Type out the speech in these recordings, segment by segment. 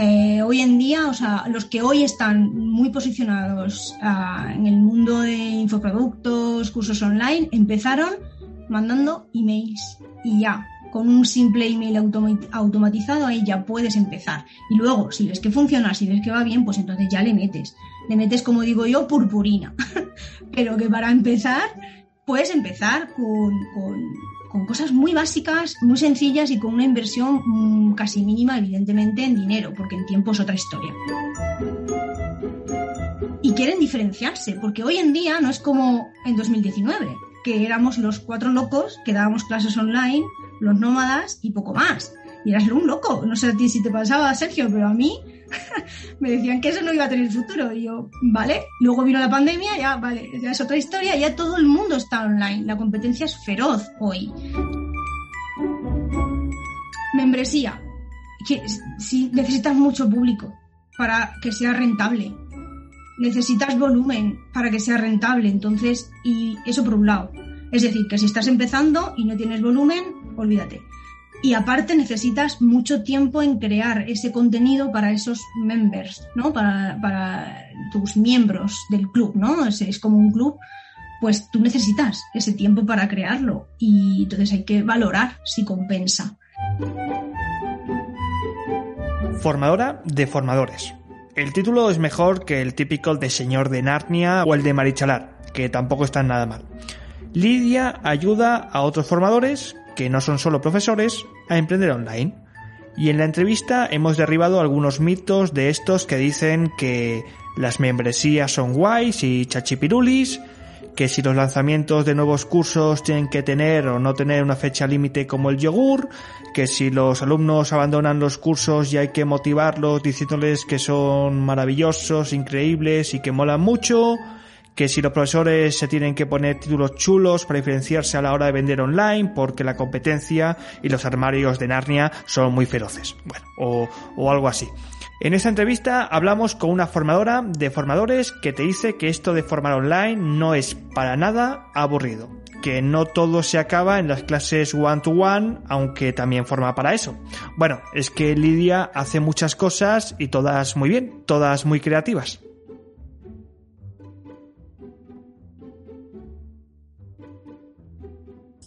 Hoy en día, o sea, los que hoy están muy posicionados uh, en el mundo de infoproductos, cursos online, empezaron mandando emails y ya, con un simple email automatizado ahí ya puedes empezar. Y luego, si ves que funciona, si ves que va bien, pues entonces ya le metes. Le metes, como digo yo, purpurina. Pero que para empezar, puedes empezar con, con cosas muy básicas, muy sencillas y con una inversión mm, casi mínima, evidentemente, en dinero, porque en tiempo es otra historia. Y quieren diferenciarse, porque hoy en día no es como en 2019, que éramos los cuatro locos que dábamos clases online, los nómadas y poco más. Y eras un loco. No sé a ti si te pasaba, Sergio, pero a mí me decían que eso no iba a tener futuro. Y yo, vale. Luego vino la pandemia, ya, vale, ya es otra historia, ya todo el mundo está online. La competencia es feroz hoy. Membresía. Que, si necesitas mucho público para que sea rentable. Necesitas volumen para que sea rentable. Entonces, y eso por un lado. Es decir, que si estás empezando y no tienes volumen, olvídate y aparte necesitas mucho tiempo en crear ese contenido para esos members, ¿no? Para, tus miembros del club, ¿no? Es, es, como un club, pues tú necesitas ese tiempo para crearlo y entonces hay que valorar si compensa. Formadora de formadores. El título es mejor que el típico de Señor de Narnia o el de Marichalar, que tampoco están nada mal. Lidia ayuda a otros formadores que no son solo profesores, a emprender online. Y en la entrevista hemos derribado algunos mitos de estos que dicen que las membresías son guays y chachipirulis, que si los lanzamientos de nuevos cursos tienen que tener o no tener una fecha límite como el yogur, que si los alumnos abandonan los cursos y hay que motivarlos diciéndoles que son maravillosos, increíbles y que molan mucho, que si los profesores se tienen que poner títulos chulos para diferenciarse a la hora de vender online porque la competencia y los armarios de Narnia son muy feroces. Bueno, o, o algo así. En esta entrevista hablamos con una formadora de formadores que te dice que esto de formar online no es para nada aburrido, que no todo se acaba en las clases one to one, aunque también forma para eso. Bueno, es que Lidia hace muchas cosas y todas muy bien, todas muy creativas.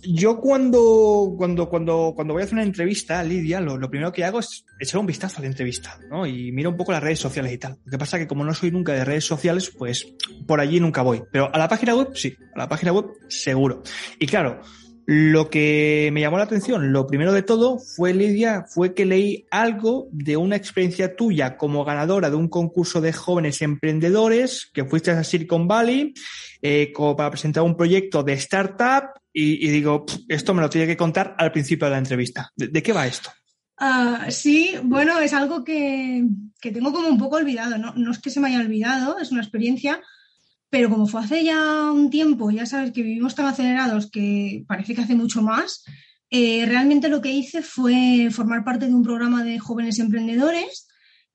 Yo cuando, cuando, cuando, cuando voy a hacer una entrevista a Lidia, lo, primero que hago es echar un vistazo a la entrevista, ¿no? Y miro un poco las redes sociales y tal. Lo que pasa que como no soy nunca de redes sociales, pues por allí nunca voy. Pero a la página web, sí. A la página web, seguro. Y claro, lo que me llamó la atención, lo primero de todo fue, Lidia, fue que leí algo de una experiencia tuya como ganadora de un concurso de jóvenes emprendedores que fuiste a Silicon Valley eh, como para presentar un proyecto de startup y, digo, esto me lo tiene que contar al principio de la entrevista. ¿De, qué va esto? Uh, sí, bueno, es algo que, que, tengo como un poco olvidado. no es que se me haya olvidado, es una experiencia, pero como fue hace ya un tiempo, ya sabes que vivimos tan acelerados que parece que hace mucho más, eh, realmente lo que hice fue formar parte de un programa de jóvenes emprendedores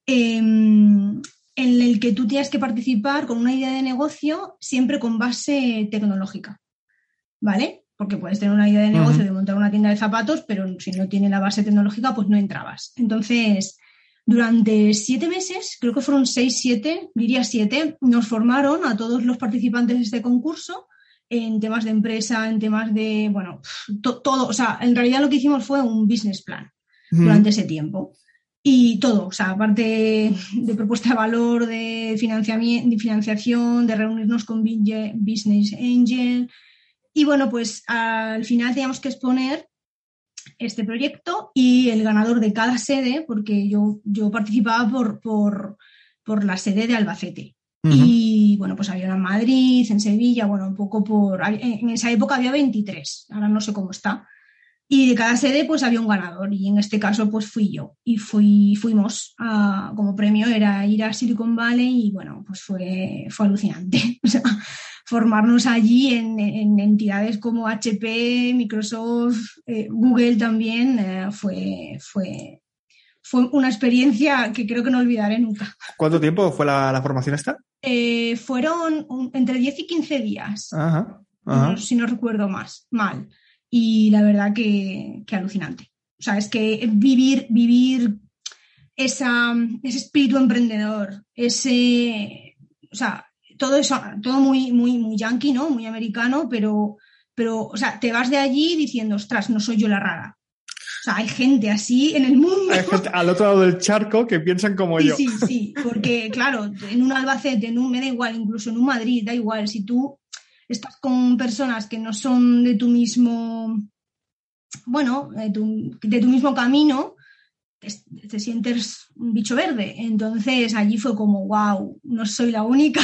eh, en el que tú tienes que participar con una idea de negocio siempre con base tecnológica. ¿Vale? porque puedes tener una idea de negocio de montar una tienda de zapatos, pero si no tiene la base tecnológica, pues no entrabas. Entonces, durante siete meses, creo que fueron seis, siete, diría siete, nos formaron a todos los participantes de este concurso en temas de empresa, en temas de, bueno, todo, o sea, en realidad lo que hicimos fue un business plan durante ese tiempo. Y todo, o sea, aparte de propuesta de valor, de, financiamiento, de financiación, de reunirnos con Business Angel, y bueno, pues al final teníamos que exponer este proyecto y el ganador de cada sede, porque yo, yo participaba por, por, la sede de Albacete. Y bueno, pues había en Madrid, en Sevilla, bueno, un poco por. En esa época había 23, ahora no sé cómo está. Y de cada sede pues había un ganador y en este caso pues fui yo y fui, fuimos a, como premio era ir a Silicon Valley y bueno, pues fue, fue alucinante. O sea, formarnos allí en, entidades como HP, Microsoft, eh, Google también eh, fue, fue, fue una experiencia que creo que no olvidaré nunca. ¿Cuánto tiempo fue la, formación esta? Eh, fueron entre 10 y 15 días, si no recuerdo más, mal y la verdad que, alucinante. O sea, es que vivir, vivir esa, ese espíritu emprendedor, ese, o sea, todo eso, todo muy, muy, muy yankee, ¿no? Muy americano, pero, pero, o sea, te vas de allí diciendo, ostras, no soy yo la rara. O sea, hay gente así en el mundo. Hay gente al otro lado del charco que piensan como yo. Sí, sí, porque claro, en un Albacete, en un, me da igual, incluso en un Madrid, da igual, si tú estás con personas que no son de tu mismo, bueno, de tu, mismo camino, te, sientes un bicho verde. Entonces allí fue como, wow, no soy la única.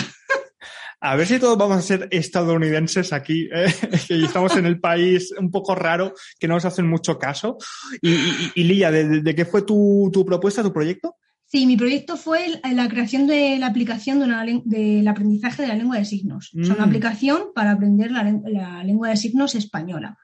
A ver si todos vamos a ser estadounidenses aquí, ¿eh? que estamos en el país un poco raro, que no nos hacen mucho caso. Y, Lía, ¿de, qué fue tu, tu propuesta, tu proyecto? Sí, mi proyecto fue la creación de la aplicación de una, del aprendizaje de la lengua de signos. O sea, una mm. aplicación para aprender la, lengua de signos española.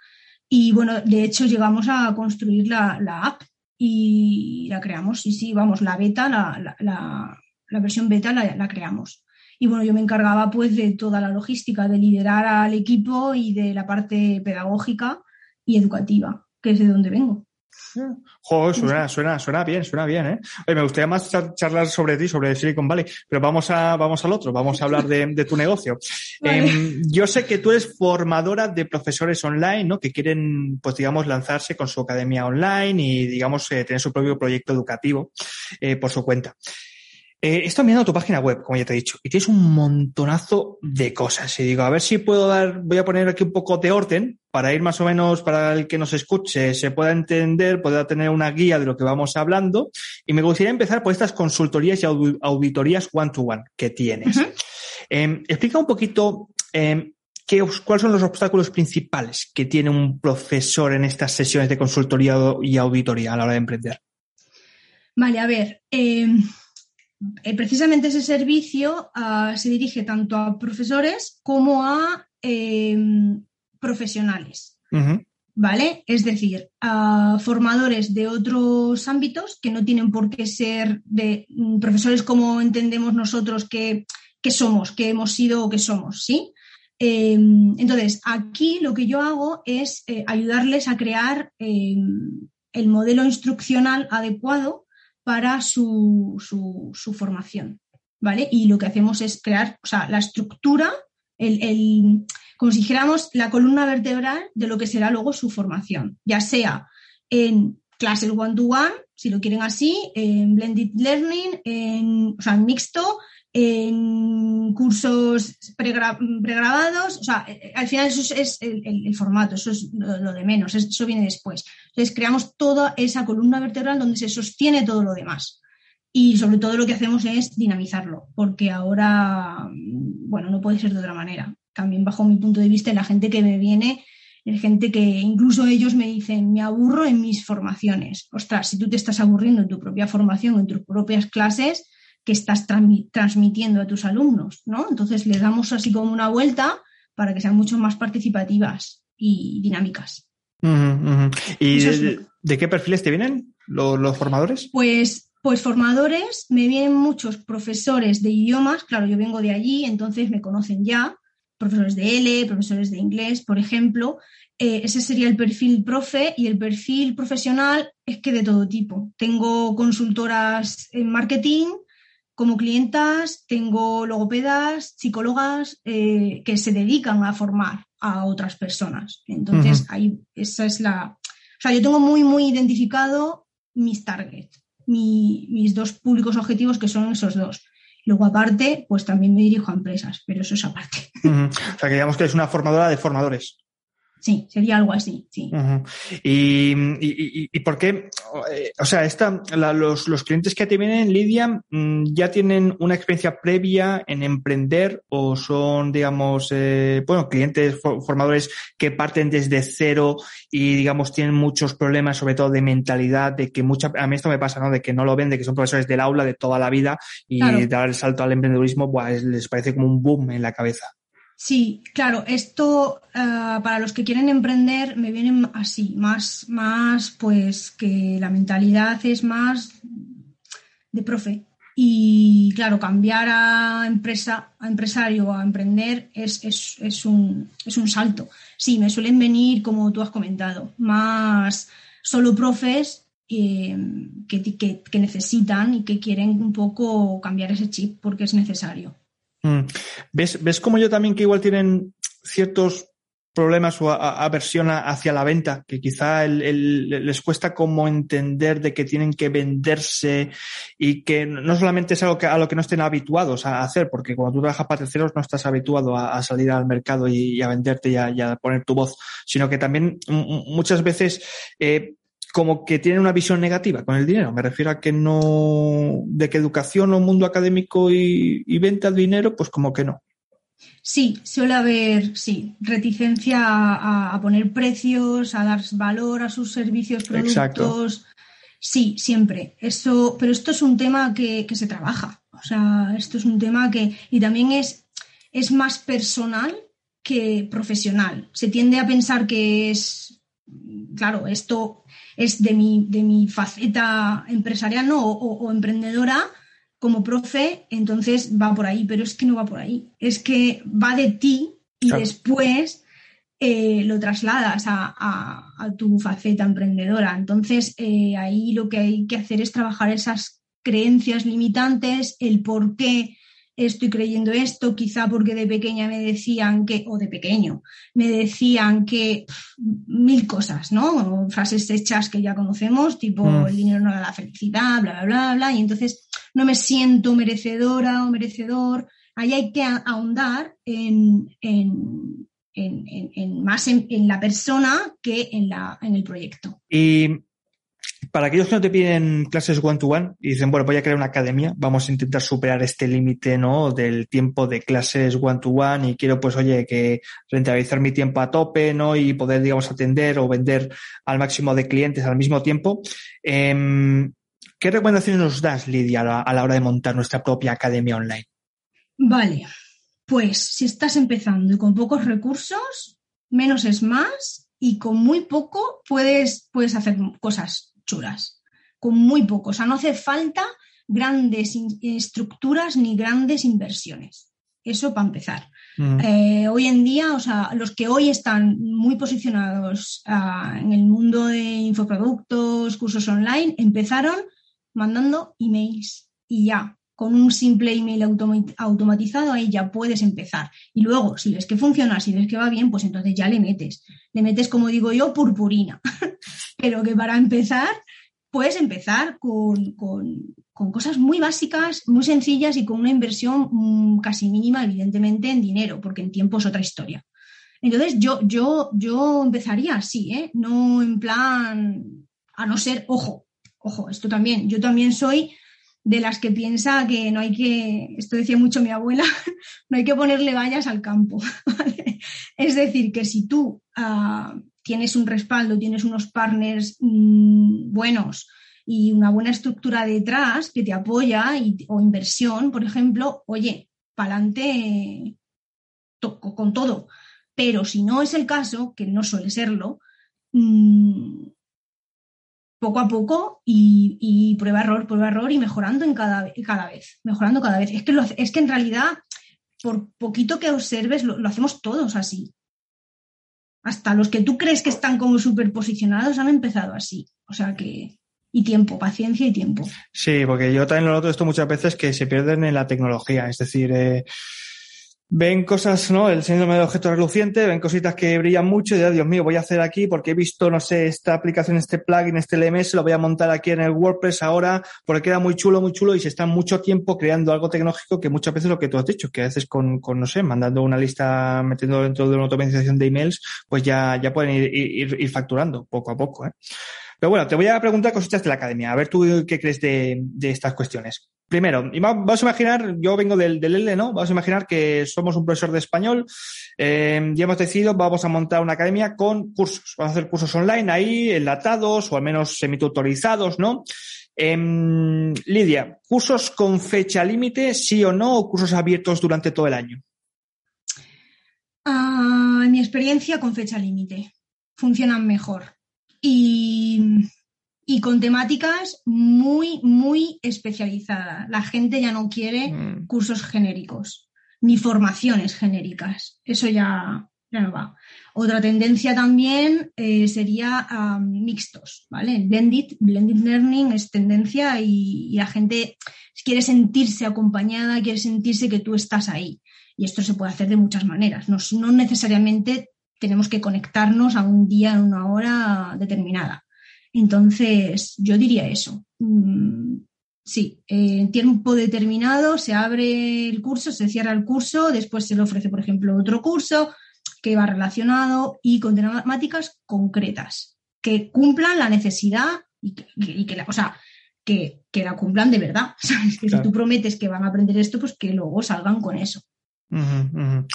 Y bueno, de hecho llegamos a construir la, app y la creamos. Sí, sí, vamos, la beta, la, versión beta la, creamos. Y bueno, yo me encargaba pues de toda la logística, de liderar al equipo y de la parte pedagógica y educativa, que es de donde vengo. Jo, suena, suena, suena bien, suena bien, ¿eh? me gustaría más charlar sobre ti, sobre Silicon Valley, pero vamos a, vamos al otro, vamos a hablar de, tu negocio. Em, yo sé que tú eres formadora de profesores online, ¿no? Que quieren, pues digamos, lanzarse con su academia online y, digamos, eh, tener su propio proyecto educativo eh, por su cuenta. Eh, estoy mirando tu página web, como ya te he dicho, y tienes un montonazo de cosas. Y digo, a ver si puedo dar, voy a poner aquí un poco de orden para ir más o menos, para el que nos escuche, se pueda entender, pueda tener una guía de lo que vamos hablando. Y me gustaría empezar por estas consultorías y auditorías one-to-one que tienes. Em, explica un poquito em, qué, cuáles son los obstáculos principales que tiene un profesor en estas sesiones de consultoría y auditoría a la hora de emprender. Vale, a ver. Em, eh, precisamente ese servicio ah, se dirige tanto a profesores como a em, profesionales. ¿Vale? Es decir, a formadores de otros ámbitos que no tienen por qué ser de mm, profesores como entendemos nosotros que, somos, que hemos sido o que somos, ¿sí? Em, entonces, aquí lo que yo hago es eh, ayudarles a crear em, el modelo instruccional adecuado para su, formación, ¿vale? Y lo que hacemos es crear, o sea, la estructura, el, como si dijéramos, la columna vertebral de lo que será luego su formación, ya sea en clases one-to-one, si lo quieren así, en blended learning, en, o sea, en mixto, en cursos pregrabados, o sea, al final eso es el, formato, eso es lo, de menos, eso viene después. Entonces creamos toda esa columna vertebral donde se sostiene todo lo demás. Y sobre todo lo que hacemos es dinamizarlo, porque ahora, bueno, no puede ser de otra manera. También bajo mi punto de vista, la gente que me viene es gente que incluso ellos me dicen, me aburro en mis formaciones. Ostras, si tú te estás aburriendo en tu propia formación, en tus propias clases, que estás transmitiendo a tus alumnos, ¿no? Entonces les damos así como una vuelta para que sean mucho más participativas y dinámicas. ¿Y de, qué perfiles te vienen los, formadores? Pues, pues formadores, me vienen muchos profesores de idiomas, claro, yo vengo de allí, entonces me conocen ya, profesores de L, profesores de inglés, por ejemplo. Eh, ese sería el perfil profe y el perfil profesional es que de todo tipo. Tengo consultoras en marketing, como clientas tengo logopedas, psicólogas eh, que se dedican a formar a otras personas. Entonces, ahí esa es la. O sea, yo tengo muy, muy identificado mis targets, mis dos públicos objetivos que son esos dos. Luego, aparte, pues también me dirijo a empresas, pero eso es aparte. O sea, que digamos que es una formadora de formadores. Sí, sería algo así, sí. ¿Y, y, por qué? Eh, o sea, esta, los, los, clientes que te vienen, Lidia, mm, ¿ya tienen una experiencia previa en emprender o son, digamos, eh, bueno, clientes formadores que parten desde cero y, digamos, tienen muchos problemas, sobre todo de mentalidad, de que mucha, a mí esto me pasa, ¿no? De que no lo ven, de que son profesores del aula de toda la vida y dar el salto al emprendedurismo, pues les parece como un boom en la cabeza. Sí, claro, esto eh, para los que quieren emprender me viene así, más, más pues que la mentalidad es más de profe. Y claro, cambiar a empresa, a empresario, a emprender es, es, un, es un salto. Sí, me suelen venir, como tú has comentado, más solo profes eh, que, que necesitan y que quieren un poco cambiar ese chip porque es necesario. Mm. ¿Ves, ¿Ves como yo también que igual tienen ciertos problemas o aversión hacia la venta, que quizá les cuesta como entender de que tienen que venderse y que no solamente es algo a lo que no estén habituados a hacer, porque cuando tú trabajas para terceros no estás habituado a, salir al mercado y, a venderte y a, poner tu voz, sino que también muchas veces eh, como que tienen una visión negativa con el dinero. Me refiero a que no, de que educación o mundo académico y, venta de dinero, pues como que no. Sí, suele haber, sí, reticencia a, poner precios, a dar valor a sus servicios, productos. Sí, siempre. Eso, pero esto es un tema que, que, se trabaja. O sea, esto es un tema que, y también es, es más personal que profesional. Se tiende a pensar que es, claro, esto es de mi, de mi faceta empresarial o, emprendedora como profe, entonces va por ahí, pero es que no va por ahí. Es que va de ti y después eh, lo trasladas a, tu faceta emprendedora. Entonces, eh, ahí lo que hay que hacer es trabajar esas creencias limitantes, el por qué estoy creyendo esto, quizá porque de pequeña me decían que, o de pequeño, me decían que mil cosas, ¿no? Frases hechas que ya conocemos, tipo mm. el dinero no da la felicidad, bla, bla, bla, bla, y entonces no me siento merecedora o merecedor. Ahí hay que ahondar en, en, en, más en, la persona que en, la, en el proyecto. Y para aquellos que no te piden clases one-to-one y dicen, bueno, voy a crear una academia, vamos a intentar superar este límite, ¿no? Del tiempo de clases one-to-one y quiero, pues, oye, que rentabilizar mi tiempo a tope, ¿no? Y poder, digamos, atender o vender al máximo de clientes al mismo tiempo. Em, ¿Qué recomendaciones nos das, Lidia, a la hora de montar nuestra propia academia online? Vale, pues si estás empezando y con pocos recursos, menos es más y con muy poco puedes, puedes hacer cosas chulas, con muy poco. O sea, no hace falta grandes estructuras ni grandes inversiones. Eso para empezar. Mm. Eh, hoy en día, o sea, los que hoy están muy posicionados ah, en el mundo de infoproductos, cursos online, empezaron mandando emails y ya, con un simple email automatizado ahí ya puedes empezar. Y luego, si ves que funciona, si ves que va bien, pues entonces ya le metes. Le metes, como digo yo, purpurina. Pero que para empezar, puedes empezar con, cosas muy básicas, muy sencillas y con una inversión mm, casi mínima, evidentemente, en dinero, porque en tiempo es otra historia. Entonces, yo, yo, yo empezaría así, ¿eh? No en plan, a no ser, ojo, ojo, esto también, yo también soy de las que piensa que no hay que, esto decía mucho mi abuela, no hay que ponerle vallas al campo. Es decir, que si tú ah, tienes un respaldo, tienes unos partners mm, buenos y una buena estructura detrás que te apoya o inversión, por ejemplo, oye, pa'lante con todo. Pero si no es el caso, que no suele serlo, mm, poco a poco y, prueba error, prueba error y mejorando en cada, cada vez, mejorando cada vez. Es que, es que en realidad, por poquito que observes, lo, hacemos todos así. Hasta los que tú crees que están como superposicionados han empezado así. O sea que, y tiempo, paciencia y tiempo. Sí, porque yo también lo noto esto muchas veces que se pierden en la tecnología. Es decir, eh, ven cosas, ¿no? El síndrome de objeto reluciente, ven cositas que brillan mucho y, Dios mío, voy a hacer aquí porque he visto, no sé, esta aplicación, este plugin, este LMS, lo voy a montar aquí en el WordPress ahora porque queda muy chulo, muy chulo y se está mucho tiempo creando algo tecnológico que muchas veces lo que tú has dicho, que a veces con, con no sé, mandando una lista, metiendo dentro de una automatización de emails, pues ya, ya pueden ir, ir, ir facturando poco a poco, ¿eh? Pero bueno, te voy a preguntar cositas de la academia, a ver tú qué crees de, de estas cuestiones. Primero, vamos a imaginar, yo vengo del, del L, ¿no? Vamos a imaginar que somos un profesor de español eh, y hemos decidido, vamos a montar una academia con cursos. Vamos a hacer cursos online ahí, enlatados o al menos semitutorizados, ¿no? Eh, Lidia, ¿cursos con fecha límite, sí o no, o cursos abiertos durante todo el año? Uh, en mi experiencia, con fecha límite. Funcionan mejor. Y y con temáticas muy, muy especializadas. La gente ya no quiere mm. cursos genéricos ni formaciones genéricas. Eso ya, ya no va. Otra tendencia también eh, sería um, mixtos, ¿vale? Blended, blended learning es tendencia y, y, la gente quiere sentirse acompañada, quiere sentirse que tú estás ahí. Y esto se puede hacer de muchas maneras. No, no necesariamente tenemos que conectarnos a un día, en una hora determinada. Entonces, yo diría eso. Mm, sí, en tiempo determinado se abre el curso, se cierra el curso, después se le ofrece, por ejemplo, otro curso que va relacionado y con temáticas concretas que cumplan la necesidad y que, y que la, o sea, que, que, la cumplan de verdad. ¿sabes? Que claro. si tú prometes que van a aprender esto, pues que luego salgan con eso. Uh -huh, uh -huh.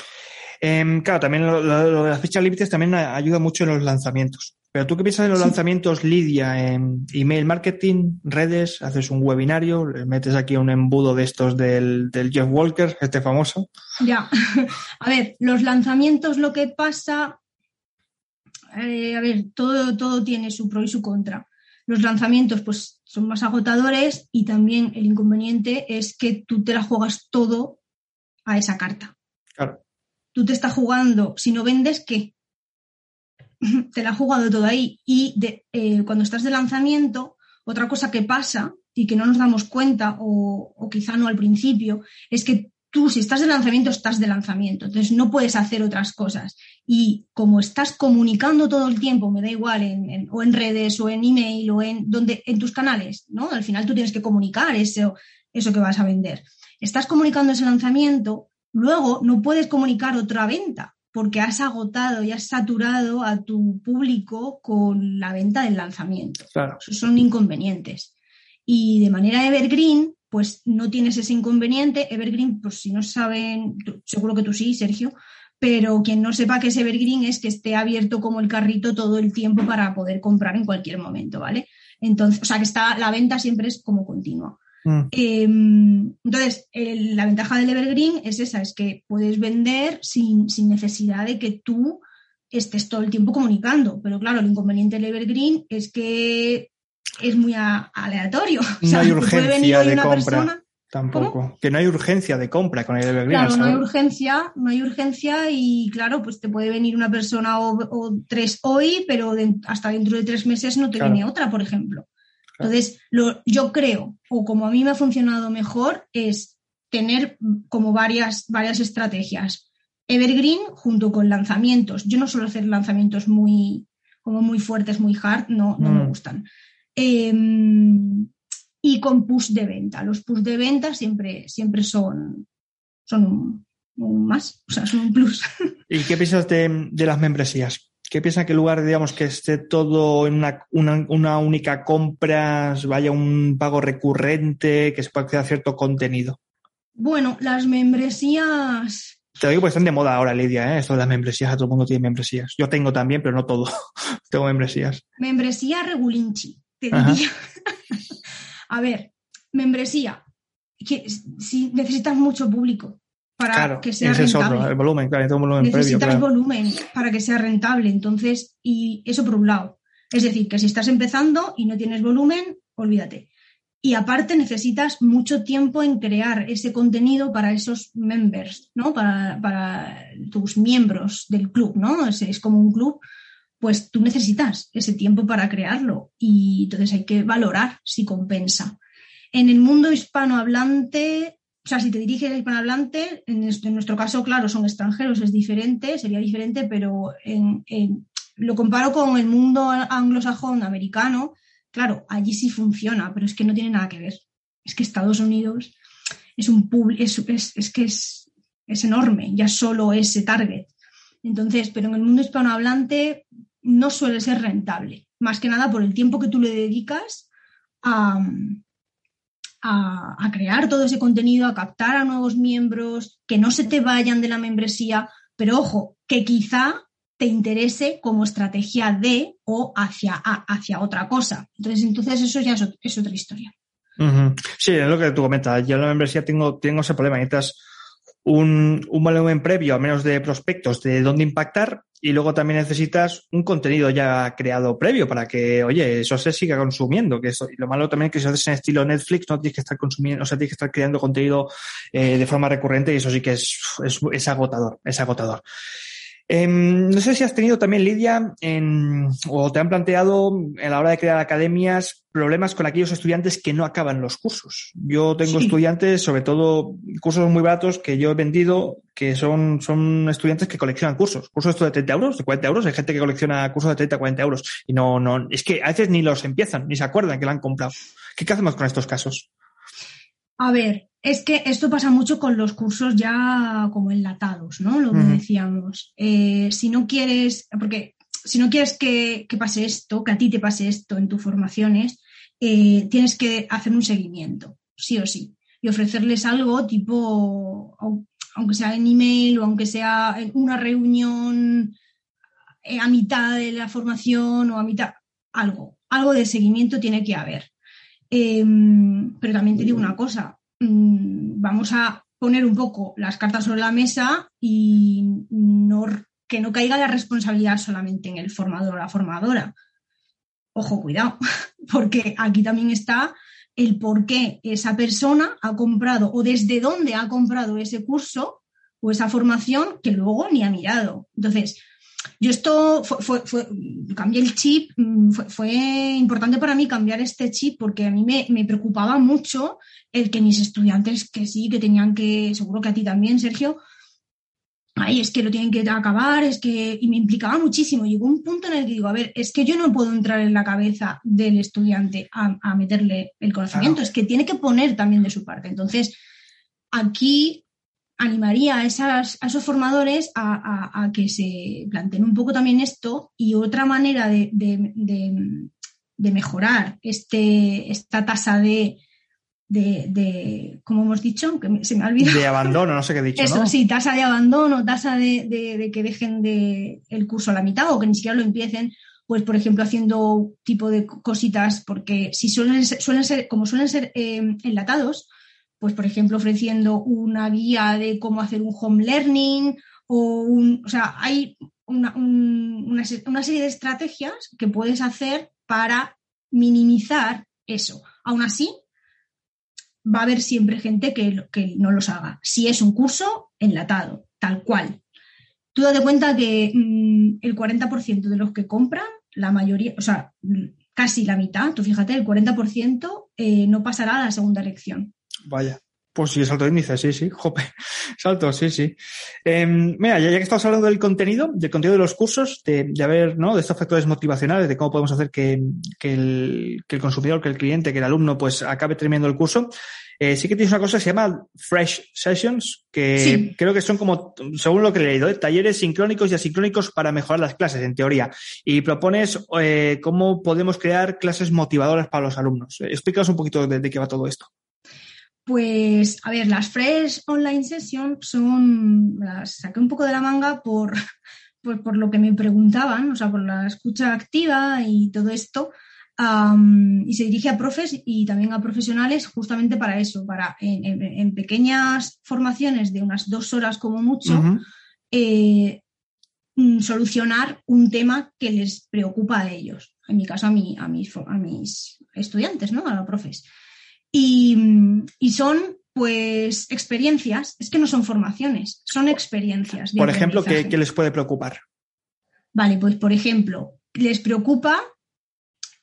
Eh, claro, también lo, lo, lo, de las fechas límites también ayuda mucho en los lanzamientos. Pero tú qué piensas de los sí. lanzamientos, Lidia, en email marketing, redes, haces un webinario, le metes aquí un embudo de estos del, del Jeff Walker, este famoso. Ya, a ver, los lanzamientos lo que pasa, eh, a ver, todo, todo tiene su pro y su contra. Los lanzamientos pues son más agotadores y también el inconveniente es que tú te la juegas todo a esa carta. Claro tú te estás jugando, si no vendes, ¿qué? Te la has jugado todo ahí. Y eh, cuando estás de lanzamiento, otra cosa que pasa y que no nos damos cuenta, o, quizá no al principio, es que tú, si estás de lanzamiento, estás de lanzamiento. Entonces no puedes hacer otras cosas. Y como estás comunicando todo el tiempo, me da igual, en, o en redes, o en email, o en, donde, en tus canales, ¿no? Al final tú tienes que comunicar eso, eso que vas a vender. Estás comunicando ese lanzamiento, luego no puedes comunicar otra venta porque has agotado y has saturado a tu público con la venta del lanzamiento. Claro. Esos son inconvenientes. Y de manera evergreen, pues no tienes ese inconveniente. Evergreen, pues si no saben, seguro que tú sí, Sergio, pero quien no sepa que es evergreen es que esté abierto como el carrito todo el tiempo para poder comprar en cualquier momento, ¿vale? Entonces, o sea que está, la venta siempre es como continua. Mm. Eh, entonces, el, la ventaja del Evergreen es esa, es que puedes vender sin, sin, necesidad de que tú estés todo el tiempo comunicando. Pero claro, el inconveniente del Evergreen es que es muy a, aleatorio. No o sea, hay urgencia de compra. Persona, Tampoco. ¿Cómo? Que no hay urgencia de compra con el Evergreen. Claro, no hay urgencia, no hay urgencia y claro, pues te puede venir una persona o, o tres hoy, pero de, hasta dentro de tres meses no te claro. viene otra, por ejemplo. Entonces, lo, yo creo, o como a mí me ha funcionado mejor, es tener como varias, varias estrategias. Evergreen junto con lanzamientos. Yo no suelo hacer lanzamientos muy, como muy fuertes, muy hard, no, no mm. me gustan. Eh, y con push de venta. Los push de venta siempre, siempre son, son un, un más, o sea, son un plus. ¿Y qué piensas de, de las membresías? ¿Qué piensa que en lugar, digamos, que esté todo en una, una, una, única compra, vaya un pago recurrente, que se pueda crear cierto contenido? Bueno, las membresías. Te lo digo porque están de moda ahora, Lidia, ¿eh? Esto de las membresías, todo el mundo tiene membresías. Yo tengo también, pero no todo. tengo membresías. Membresía regulinchi, te diría. A ver, membresía. Que, si necesitas mucho público, para claro, que sea ese rentable. Es otro, el volumen, claro, un volumen Necesitas previo, claro. volumen para que sea rentable. Entonces, y eso por un lado. Es decir, que si estás empezando y no tienes volumen, olvídate. Y aparte necesitas mucho tiempo en crear ese contenido para esos members, ¿no? Para, para tus miembros del club, ¿no? Es, es, como un club, pues tú necesitas ese tiempo para crearlo y entonces hay que valorar si compensa. En el mundo hispanohablante o sea, si te diriges a hispanohablante, en, nuestro caso, claro, son extranjeros, es diferente, sería diferente, pero lo comparo con el mundo anglosajón americano, claro, allí sí funciona, pero es que no tiene nada que ver. Es que Estados Unidos es un es, es, que es, es enorme, ya solo ese target. Entonces, pero en el mundo hispanohablante no suele ser rentable, más que nada por el tiempo que tú le dedicas a, a, crear todo ese contenido, a captar a nuevos miembros, que no se te vayan de la membresía, pero ojo, que quizá te interese como estrategia de o hacia, hacia otra cosa. Entonces, entonces eso ya es, otra historia. Sí, es lo que tú comentas. Yo en la membresía tengo, tengo ese problema. Necesitas un, un volumen previo, a menos de prospectos, de dónde impactar, y luego también necesitas un contenido ya creado previo para que, oye, eso se siga consumiendo. Que eso, y lo malo también es que si haces en estilo Netflix, no tienes que estar consumiendo, o sea, tienes que estar creando contenido eh, de forma recurrente y eso sí que es, es agotador, es agotador. Em, no sé si has tenido también, Lidia, en, o te han planteado a la hora de crear academias problemas con aquellos estudiantes que no acaban los cursos. Yo tengo estudiantes, sobre todo cursos muy baratos que yo he vendido, que son, son estudiantes que coleccionan cursos. Cursos de 30 euros, de 40 euros. Hay gente que colecciona cursos de 30, 40 euros. Y no, no, es que a veces ni los empiezan, ni se acuerdan que lo han comprado. ¿Qué, qué hacemos con estos casos? A ver, es que esto pasa mucho con los cursos ya como enlatados, ¿no? Lo que decíamos. Eh, si no quieres, porque si no quieres que, pase esto, que a ti te pase esto en tus formaciones, eh, tienes que hacer un seguimiento, sí o sí, y ofrecerles algo tipo, aunque sea en email o aunque sea en una reunión eh, a mitad de la formación o a mitad, algo, algo de seguimiento tiene que haber. Em, pero también te digo una cosa, mm, vamos a poner un poco las cartas sobre la mesa y que no caiga la responsabilidad solamente en el formador o la formadora. Ojo, cuidado, porque aquí también está el por qué esa persona ha comprado o desde dónde ha comprado ese curso o esa formación que luego ni ha mirado. Entonces, yo esto fue, fue, cambié el chip, mm, fue, importante para mí cambiar este chip porque a mí me, preocupaba mucho el que mis estudiantes, que sí, que tenían que, seguro que a ti también, Sergio, ay, es que lo tienen que acabar, es que, y me implicaba muchísimo. Llegó un punto en el que digo, a ver, es que yo no puedo entrar en la cabeza del estudiante a, meterle el conocimiento, es que tiene que poner también de su parte. Entonces, aquí animaría a, esos formadores a, que se planteen un poco también esto y otra manera de, mejorar este, esta tasa de, de, como hemos dicho, que se me ha olvidado. De abandono, no sé qué he dicho. Eso, sí, tasa de abandono, tasa de, que dejen de, el curso a la mitad o que ni siquiera lo empiecen, pues por ejemplo haciendo tipo de cositas, porque si suelen ser, suelen ser como suelen ser eh, enlatados, pues por ejemplo ofreciendo una guía de cómo hacer un home learning o un, o sea, hay una, una, serie de estrategias que puedes hacer para minimizar eso. Aún así, va a haber siempre gente que, que no los haga. Si es un curso enlatado, tal cual. Tú date cuenta que mm, el 40% de los que compran, la mayoría, o sea, casi la mitad, tú fíjate, el 40% eh, no pasará a la segunda lección. Vaya. Pues sí, salto de índice, sí, sí, jope, salto, sí, sí. Em, mira, ya, que estamos hablando del contenido, del contenido de los cursos, de, de ver, ¿no? De estos factores motivacionales, de cómo podemos hacer que, el, que el consumidor, que el cliente, que el alumno, pues acabe terminando el curso. Eh, sí que tienes una cosa que se llama Fresh Sessions, que creo que son como, según lo que he leído, ¿eh? talleres sincrónicos y asincrónicos para mejorar las clases, en teoría. Y propones eh, cómo podemos crear clases motivadoras para los alumnos. Explícanos un poquito de qué va todo esto. Pues, a ver, las Fresh Online Session son, las saqué un poco de la manga por, por, lo que me preguntaban, o sea, por la escucha activa y todo esto. y se dirige a profes y también a profesionales justamente para eso, para en, pequeñas formaciones de unas dos horas como mucho, eh, mm, solucionar un tema que les preocupa a ellos. En mi caso, a, mí, a, mis, a mis estudiantes, ¿no? A los profes. Y, son pues experiencias, es que no son formaciones, son experiencias. por ejemplo, ¿qué, les puede preocupar? Vale, pues por ejemplo, les preocupa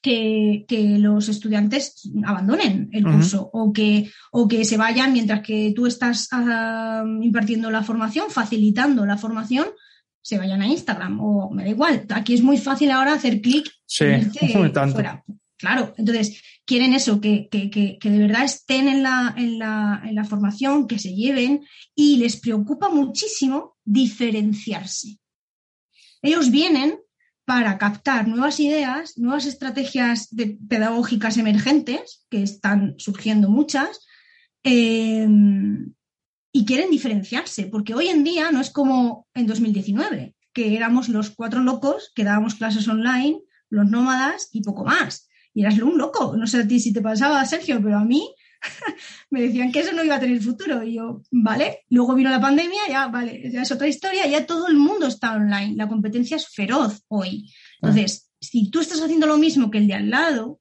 que, los estudiantes abandonen el curso o, que, o que se vayan mientras que tú estás ah, impartiendo la formación, facilitando la formación, se vayan a Instagram o me da igual. Aquí es muy fácil ahora hacer clic sí, y fuera. Claro, entonces quieren eso, que, que, de verdad estén en la, en, la, en la formación, que se lleven y les preocupa muchísimo diferenciarse. Ellos vienen para captar nuevas ideas, nuevas estrategias pedagógicas emergentes, que están surgiendo muchas, em, y quieren diferenciarse, porque hoy en día no es como en 2019, que éramos los cuatro locos que dábamos clases online, los nómadas y poco más. Y eras un loco. No sé a ti si te pasaba, Sergio, pero a mí me decían que eso no iba a tener futuro. Y yo, vale. Luego vino la pandemia, ya, vale, ya es otra historia, ya todo el mundo está online. La competencia es feroz hoy. Entonces, si tú estás haciendo lo mismo que el de al lado,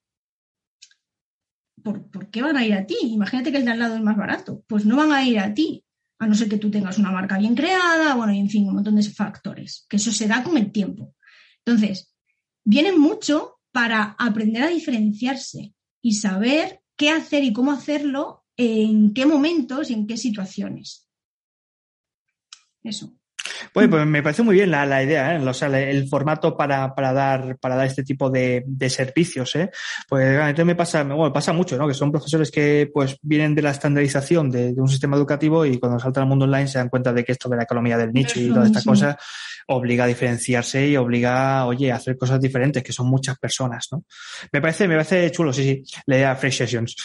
¿por, ¿por, qué van a ir a ti? Imagínate que el de al lado es más barato. Pues no van a ir a ti, a no ser que tú tengas una marca bien creada, bueno, y en fin, un montón de factores, que eso se da con el tiempo. Entonces, vienen mucho para aprender a diferenciarse y saber qué hacer y cómo hacerlo, en qué momentos y en qué situaciones. Eso. Pues, pues me parece muy bien la, idea, ¿eh? o sea, el formato para, dar, para dar este tipo de, servicios. ¿eh? Pues realmente me pasa, bueno, pasa mucho, ¿no? Que son profesores que pues vienen de la estandarización de, un sistema educativo y cuando saltan al mundo online se dan cuenta de que esto de la economía del nicho y todas estas cosas obliga a diferenciarse y obliga, oye, a hacer cosas diferentes, que son muchas personas, ¿no? Me parece, me parece chulo, sí, sí, la idea Fresh Sessions.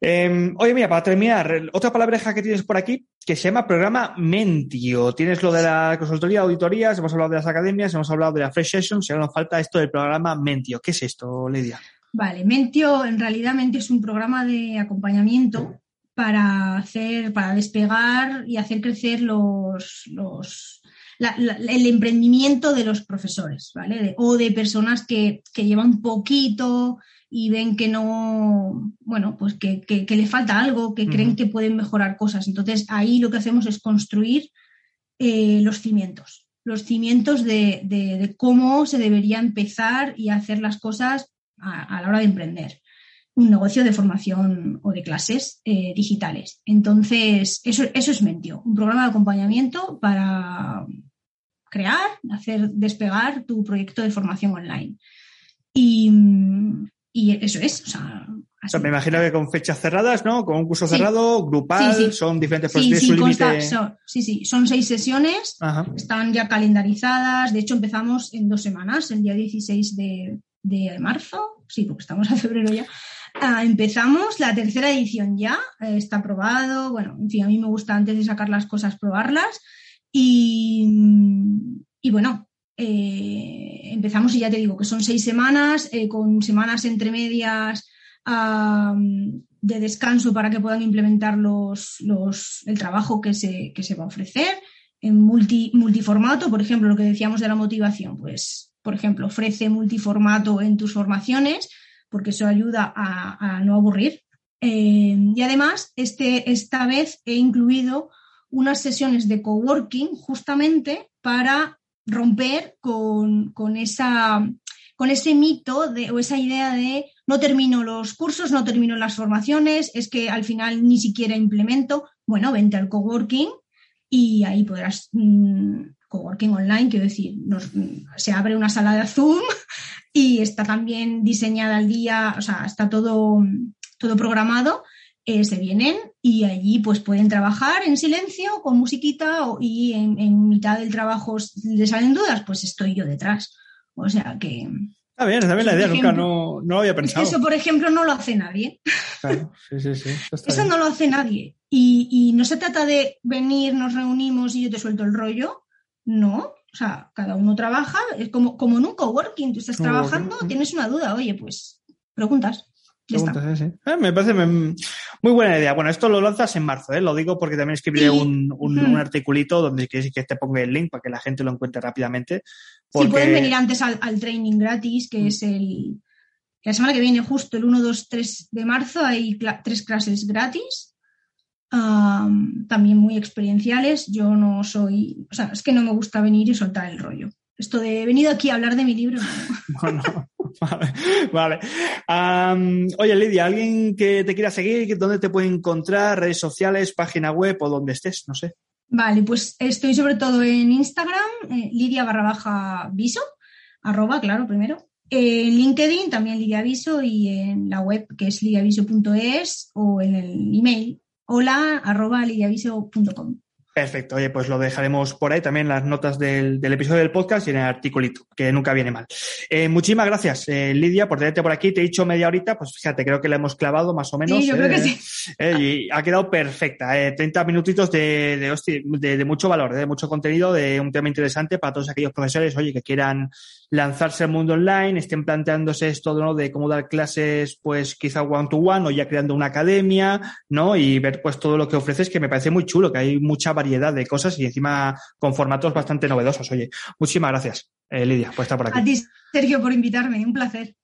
Em, oye, mira, para terminar, otra palabreja que tienes por aquí que se llama programa Mentio. Tienes lo de la consultoría, auditorías, hemos hablado de las academias, hemos hablado de la Fresh Sessions y ahora nos falta esto del programa Mentio. ¿Qué es esto, Lidia? Vale, Mentio, en realidad Mentio es un programa de acompañamiento para hacer, para despegar y hacer crecer los, los el emprendimiento de los profesores, ¿vale? o de personas que, que, llevan poquito y ven que no, bueno, pues que, que, le falta algo, que creen que pueden mejorar cosas. Entonces ahí lo que hacemos es construir eh, los cimientos, los cimientos de, de, cómo se debería empezar y hacer las cosas a, la hora de emprender un negocio de formación o de clases eh, digitales. Entonces, eso, eso es Mentio, un programa de acompañamiento para crear, hacer despegar tu proyecto de formación online. Y, eso es, o sea, me imagino que con fechas cerradas, ¿no? Con un curso cerrado, grupal, son diferentes sí, sí, son seis sesiones, están ya calendarizadas. De hecho, empezamos en dos semanas, el día 16 de, marzo, sí, porque estamos a febrero ya. Ah, empezamos la tercera edición ya, eh, está aprobado. Bueno, en fin, a mí me gusta antes de sacar las cosas probarlas. Y, bueno, eh, empezamos y ya te digo que son seis semanas, eh, con semanas entre medias de descanso para que puedan implementar los, el trabajo que se, se, va a ofrecer en multi, multiformato, por ejemplo, lo que decíamos de la motivación, pues, por ejemplo, ofrece multiformato en tus formaciones porque eso ayuda a, no aburrir. Eh, y además, este, esta vez he incluido unas sesiones de coworking justamente para romper con, esa, con ese mito de, o esa idea de no termino los cursos, no termino las formaciones, es que al final ni siquiera implemento. Bueno, vente al coworking y ahí podrás, mm, coworking online, quiero decir, se abre una sala de Zoom y está también diseñada al día, o sea, está todo, todo programado eh, se vienen y allí pues pueden trabajar en silencio con musiquita y en, mitad del trabajo les salen dudas, pues estoy yo detrás. O sea que... Está bien, está bien la idea, nunca no, no, lo había pensado. Eso, por ejemplo, no lo hace nadie. Claro, sí, sí, sí. Eso, no lo hace nadie. Y, no se trata de venir, nos reunimos y yo te suelto el rollo. No, o sea, cada uno trabaja, es como, como en un coworking, tú estás trabajando, tienes una duda, oye, pues preguntas. Eh, me parece muy buena idea. Bueno, esto lo lanzas en marzo, ¿eh? lo digo porque también escribiré un, un, articulito donde quieres que te ponga el link para que la gente lo encuentre rápidamente. Si pueden venir antes al, training gratis, que mm. es el. La semana que viene, justo el 1, 2, 3 de marzo, hay tres clases gratis. también muy experienciales. Yo no soy. O sea, es que no me gusta venir y soltar el rollo. Esto de he venido aquí a hablar de mi libro. No, no. vale. oye, Lidia, ¿alguien que te quiera seguir? ¿Dónde te puede encontrar? ¿Redes sociales, página web o donde estés? No sé. Vale, pues estoy sobre todo en Instagram, eh, Lidia barra baja viso, arroba, claro, primero. En LinkedIn también Lidia Viso y en la web que es lidiaviso.es o en el email hola arroba lidiaviso.com. Perfecto, oye, pues lo dejaremos por ahí también las notas del, episodio del podcast y en el articulito, que nunca viene mal. Eh, muchísimas gracias, eh, Lidia, por tenerte por aquí. Te he dicho media horita, pues fíjate, creo que la hemos clavado más o menos. Sí, yo creo que sí. y ha quedado perfecta. 30 minutitos de, de, de, mucho valor, de mucho contenido, de un tema interesante para todos aquellos profesores, oye, que quieran lanzarse al mundo online, estén planteándose esto ¿no? de cómo dar clases, pues quizá one to one o ya creando una academia, ¿no? Y ver pues todo lo que ofreces, que me parece muy chulo, que hay mucha variedad de cosas y encima con formatos bastante novedosos. Oye, muchísimas gracias, eh, Lidia, por estar por aquí. A ti, Sergio, por invitarme, un placer.